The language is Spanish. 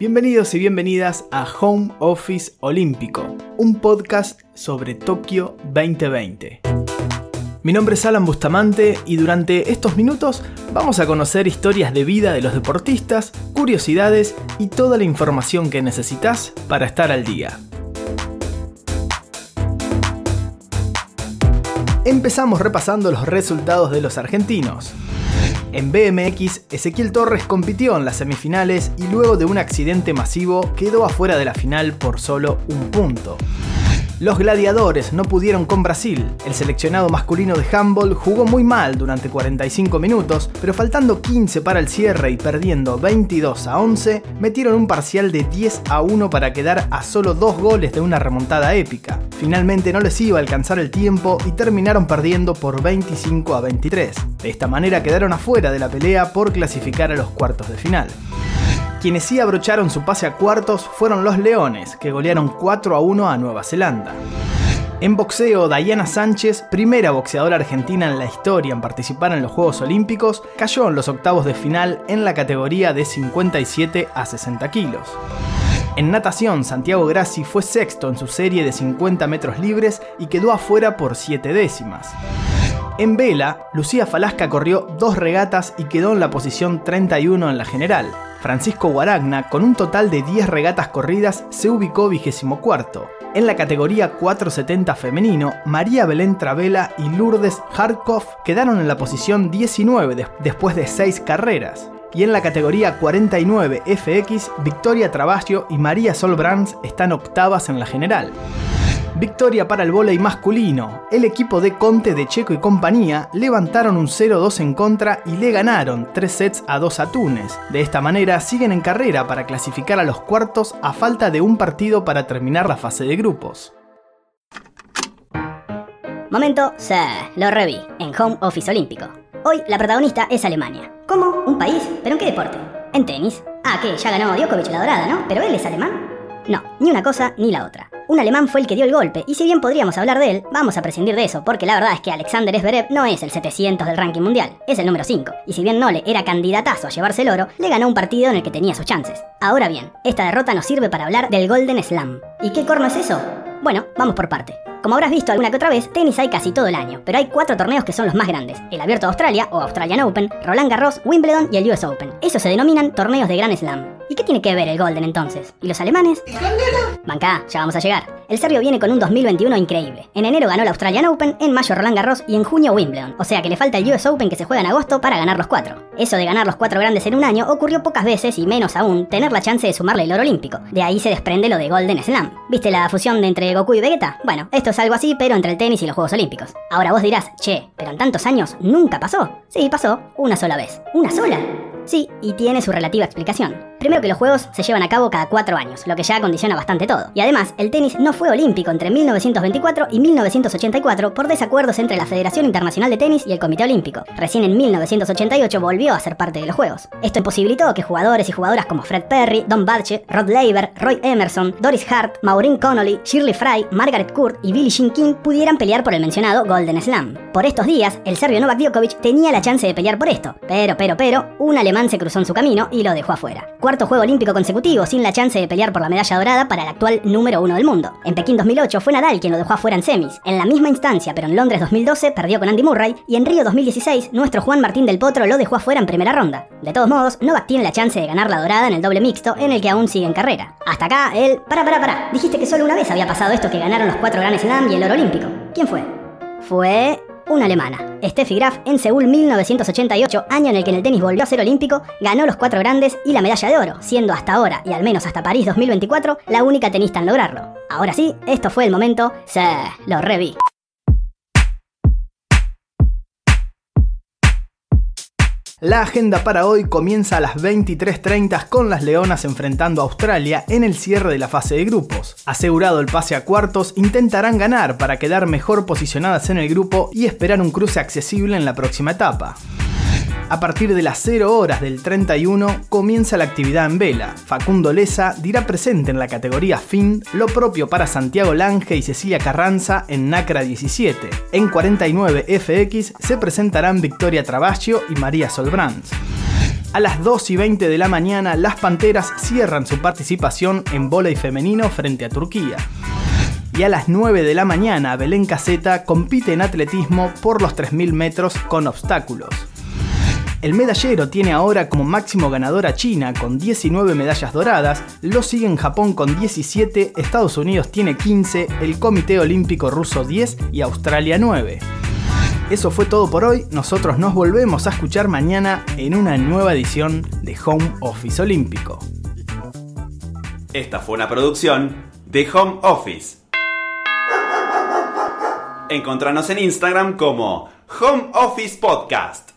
Bienvenidos y bienvenidas a Home Office Olímpico, un podcast sobre Tokio 2020. Mi nombre es Alan Bustamante y durante estos minutos vamos a conocer historias de vida de los deportistas, curiosidades y toda la información que necesitas para estar al día. Empezamos repasando los resultados de los argentinos. En BMX, Ezequiel Torres compitió en las semifinales y luego de un accidente masivo quedó afuera de la final por solo un punto. Los gladiadores no pudieron con Brasil. El seleccionado masculino de handball jugó muy mal durante 45 minutos, pero faltando 15 para el cierre y perdiendo 22 a 11, metieron un parcial de 10 a 1 para quedar a solo dos goles de una remontada épica. Finalmente no les iba a alcanzar el tiempo y terminaron perdiendo por 25 a 23. De esta manera quedaron afuera de la pelea por clasificar a los cuartos de final. Quienes sí abrocharon su pase a cuartos fueron los Leones, que golearon 4 a 1 a Nueva Zelanda. En boxeo, Diana Sánchez, primera boxeadora argentina en la historia en participar en los Juegos Olímpicos, cayó en los octavos de final en la categoría de 57 a 60 kilos. En natación, Santiago Grassi fue sexto en su serie de 50 metros libres y quedó afuera por 7 décimas. En vela, Lucía Falasca corrió dos regatas y quedó en la posición 31 en la general. Francisco Guaragna, con un total de 10 regatas corridas, se ubicó vigésimo cuarto. En la categoría 470 femenino, María Belén Travela y Lourdes Harkov quedaron en la posición 19 después de 6 carreras. Y en la categoría 49 FX, Victoria Trabajo y María Sol Brands están octavas en la general. Victoria para el vóley masculino. El equipo de Conte de Checo y compañía levantaron un 0-2 en contra y le ganaron 3 sets a 2 a Túnez. De esta manera siguen en carrera para clasificar a los cuartos a falta de un partido para terminar la fase de grupos. Momento, se lo reví, en Home Office Olímpico. Hoy la protagonista es Alemania. ¿Cómo? ¿Un país? ¿Pero en qué deporte? En tenis. Ah, que ya ganó Djokovic la dorada, ¿no? ¿Pero él es alemán? No, ni una cosa ni la otra un alemán fue el que dio el golpe, y si bien podríamos hablar de él, vamos a prescindir de eso, porque la verdad es que Alexander Zverev no es el 700 del ranking mundial, es el número 5, y si bien Nole era candidatazo a llevarse el oro, le ganó un partido en el que tenía sus chances. Ahora bien, esta derrota nos sirve para hablar del Golden Slam. ¿Y qué corno es eso? Bueno, vamos por parte. Como habrás visto alguna que otra vez, tenis hay casi todo el año, pero hay cuatro torneos que son los más grandes: el Abierto de Australia o Australian Open, Roland Garros, Wimbledon y el US Open. Esos se denominan torneos de Grand Slam. ¿Y qué tiene que ver el Golden entonces? ¿Y los alemanes? Banca, ya vamos a llegar. El serbio viene con un 2021 increíble. En enero ganó el Australian Open, en mayo Roland Garros y en junio Wimbledon. O sea que le falta el US Open que se juega en agosto para ganar los cuatro. Eso de ganar los cuatro grandes en un año ocurrió pocas veces y menos aún tener la chance de sumarle el oro olímpico. De ahí se desprende lo de Golden Slam. ¿Viste la fusión de entre Goku y Vegeta? Bueno, esto es algo así, pero entre el tenis y los Juegos Olímpicos. Ahora vos dirás, che, pero en tantos años nunca pasó. Sí, pasó, una sola vez. ¿Una sola? Sí, y tiene su relativa explicación. Primero que los juegos se llevan a cabo cada cuatro años, lo que ya condiciona bastante todo. Y además, el tenis no fue olímpico entre 1924 y 1984 por desacuerdos entre la Federación Internacional de Tenis y el Comité Olímpico. Recién en 1988 volvió a ser parte de los juegos. Esto imposibilitó que jugadores y jugadoras como Fred Perry, Don Badge, Rod Laver, Roy Emerson, Doris Hart, Maureen Connolly, Shirley Fry, Margaret Court y Billie Jean King pudieran pelear por el mencionado Golden Slam. Por estos días, el serbio Novak Djokovic tenía la chance de pelear por esto, pero, pero, pero, un alemán se cruzó en su camino y lo dejó afuera cuarto juego olímpico consecutivo sin la chance de pelear por la medalla dorada para el actual número uno del mundo. En Pekín 2008 fue Nadal quien lo dejó afuera en semis. En la misma instancia, pero en Londres 2012 perdió con Andy Murray y en Río 2016 nuestro Juan Martín del Potro lo dejó afuera en primera ronda. De todos modos, Novak tiene la chance de ganar la dorada en el doble mixto en el que aún sigue en carrera. Hasta acá, él... Para, para, para. Dijiste que solo una vez había pasado esto que ganaron los cuatro Grand Slam y el oro olímpico. ¿Quién fue? Fue una alemana. Steffi Graf en Seúl 1988, año en el que en el tenis volvió a ser olímpico, ganó los cuatro grandes y la medalla de oro, siendo hasta ahora, y al menos hasta París 2024, la única tenista en lograrlo. Ahora sí, esto fue el momento, se lo reví. La agenda para hoy comienza a las 23.30 con las Leonas enfrentando a Australia en el cierre de la fase de grupos. Asegurado el pase a cuartos, intentarán ganar para quedar mejor posicionadas en el grupo y esperar un cruce accesible en la próxima etapa. A partir de las 0 horas del 31 comienza la actividad en vela. Facundo Leza dirá presente en la categoría FIN lo propio para Santiago Lange y Cecilia Carranza en NACRA 17. En 49 FX se presentarán Victoria Trabaggio y María Solbrands. A las 2 y 20 de la mañana, las Panteras cierran su participación en y femenino frente a Turquía. Y a las 9 de la mañana, Belén Caseta compite en atletismo por los 3.000 metros con obstáculos. El medallero tiene ahora como máximo ganador a China con 19 medallas doradas, lo sigue en Japón con 17, Estados Unidos tiene 15, el Comité Olímpico Ruso 10 y Australia 9. Eso fue todo por hoy, nosotros nos volvemos a escuchar mañana en una nueva edición de Home Office Olímpico. Esta fue una producción de Home Office. Encontranos en Instagram como Home Office Podcast.